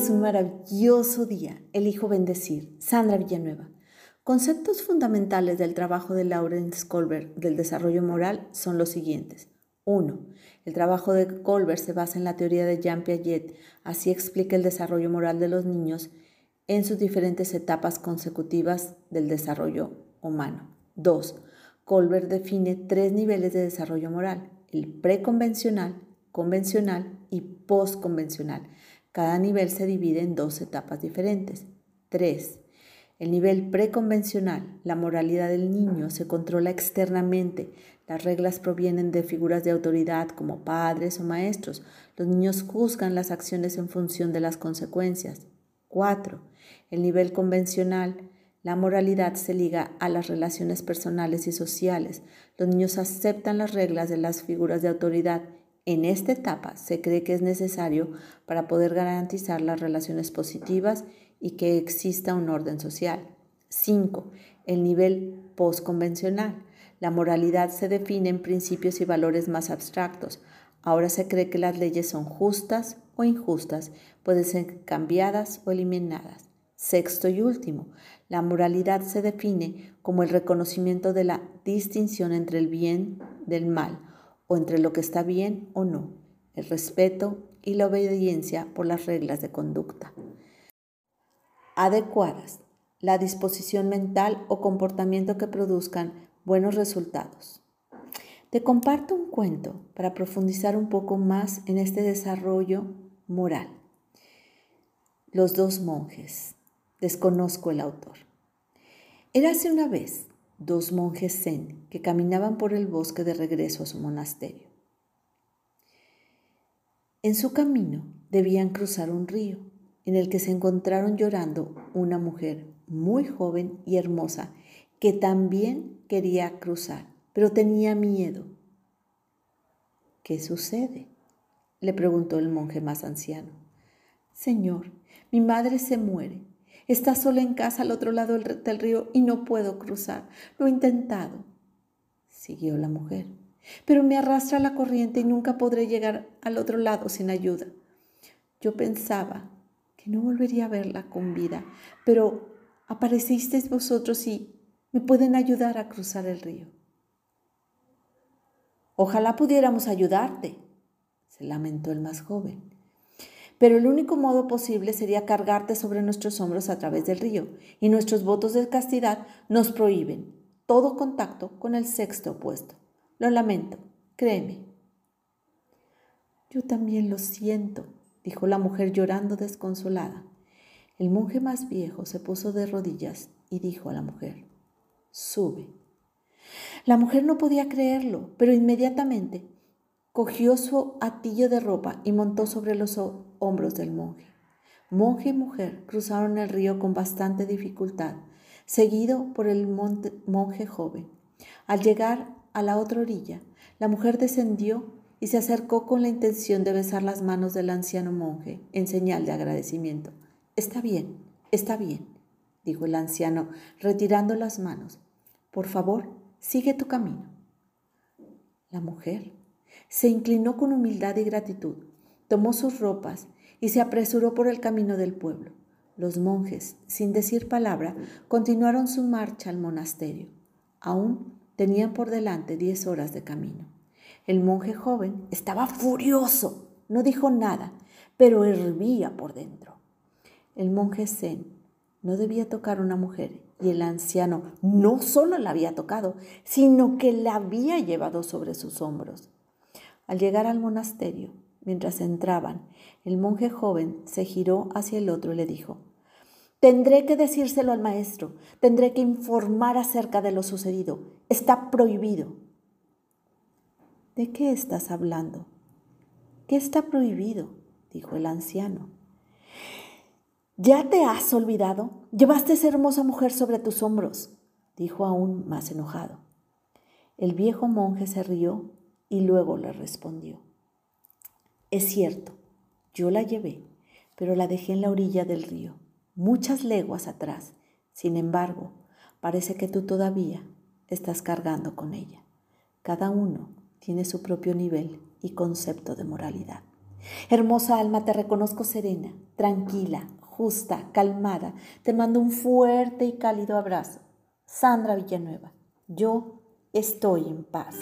es un maravilloso día. Elijo bendecir. Sandra Villanueva. Conceptos fundamentales del trabajo de Lawrence Colbert del desarrollo moral son los siguientes. 1. El trabajo de Colbert se basa en la teoría de Jean Piaget. Así explica el desarrollo moral de los niños en sus diferentes etapas consecutivas del desarrollo humano. 2. Colbert define tres niveles de desarrollo moral, el preconvencional, convencional y postconvencional. Cada nivel se divide en dos etapas diferentes. 3. El nivel preconvencional, la moralidad del niño se controla externamente. Las reglas provienen de figuras de autoridad como padres o maestros. Los niños juzgan las acciones en función de las consecuencias. 4. El nivel convencional, la moralidad se liga a las relaciones personales y sociales. Los niños aceptan las reglas de las figuras de autoridad en esta etapa se cree que es necesario para poder garantizar las relaciones positivas y que exista un orden social. 5. El nivel postconvencional. La moralidad se define en principios y valores más abstractos. Ahora se cree que las leyes son justas o injustas, pueden ser cambiadas o eliminadas. Sexto y último, la moralidad se define como el reconocimiento de la distinción entre el bien del mal o entre lo que está bien o no, el respeto y la obediencia por las reglas de conducta. Adecuadas. La disposición mental o comportamiento que produzcan buenos resultados. Te comparto un cuento para profundizar un poco más en este desarrollo moral. Los dos monjes. Desconozco el autor. Érase una vez dos monjes zen que caminaban por el bosque de regreso a su monasterio. En su camino debían cruzar un río en el que se encontraron llorando una mujer muy joven y hermosa que también quería cruzar, pero tenía miedo. ¿Qué sucede? le preguntó el monje más anciano. Señor, mi madre se muere Está sola en casa al otro lado del río y no puedo cruzar. Lo he intentado. Siguió la mujer. Pero me arrastra la corriente y nunca podré llegar al otro lado sin ayuda. Yo pensaba que no volvería a verla con vida, pero aparecisteis vosotros y me pueden ayudar a cruzar el río. Ojalá pudiéramos ayudarte, se lamentó el más joven pero el único modo posible sería cargarte sobre nuestros hombros a través del río, y nuestros votos de castidad nos prohíben todo contacto con el sexto opuesto. Lo lamento, créeme. Yo también lo siento, dijo la mujer llorando desconsolada. El monje más viejo se puso de rodillas y dijo a la mujer, sube. La mujer no podía creerlo, pero inmediatamente cogió su atillo de ropa y montó sobre los hombros del monje. Monje y mujer cruzaron el río con bastante dificultad, seguido por el monje joven. Al llegar a la otra orilla, la mujer descendió y se acercó con la intención de besar las manos del anciano monje en señal de agradecimiento. Está bien, está bien, dijo el anciano, retirando las manos. Por favor, sigue tu camino. La mujer se inclinó con humildad y gratitud, tomó sus ropas y se apresuró por el camino del pueblo. Los monjes, sin decir palabra, continuaron su marcha al monasterio. Aún tenían por delante diez horas de camino. El monje joven estaba furioso, no dijo nada, pero hervía por dentro. El monje zen no debía tocar a una mujer y el anciano no solo la había tocado, sino que la había llevado sobre sus hombros. Al llegar al monasterio, mientras entraban, el monje joven se giró hacia el otro y le dijo, Tendré que decírselo al maestro, tendré que informar acerca de lo sucedido. Está prohibido. ¿De qué estás hablando? ¿Qué está prohibido? dijo el anciano. ¿Ya te has olvidado? Llevaste esa hermosa mujer sobre tus hombros, dijo aún más enojado. El viejo monje se rió y luego le respondió, es cierto, yo la llevé, pero la dejé en la orilla del río, muchas leguas atrás. Sin embargo, parece que tú todavía estás cargando con ella. Cada uno tiene su propio nivel y concepto de moralidad. Hermosa alma, te reconozco serena, tranquila, justa, calmada. Te mando un fuerte y cálido abrazo. Sandra Villanueva, yo estoy en paz.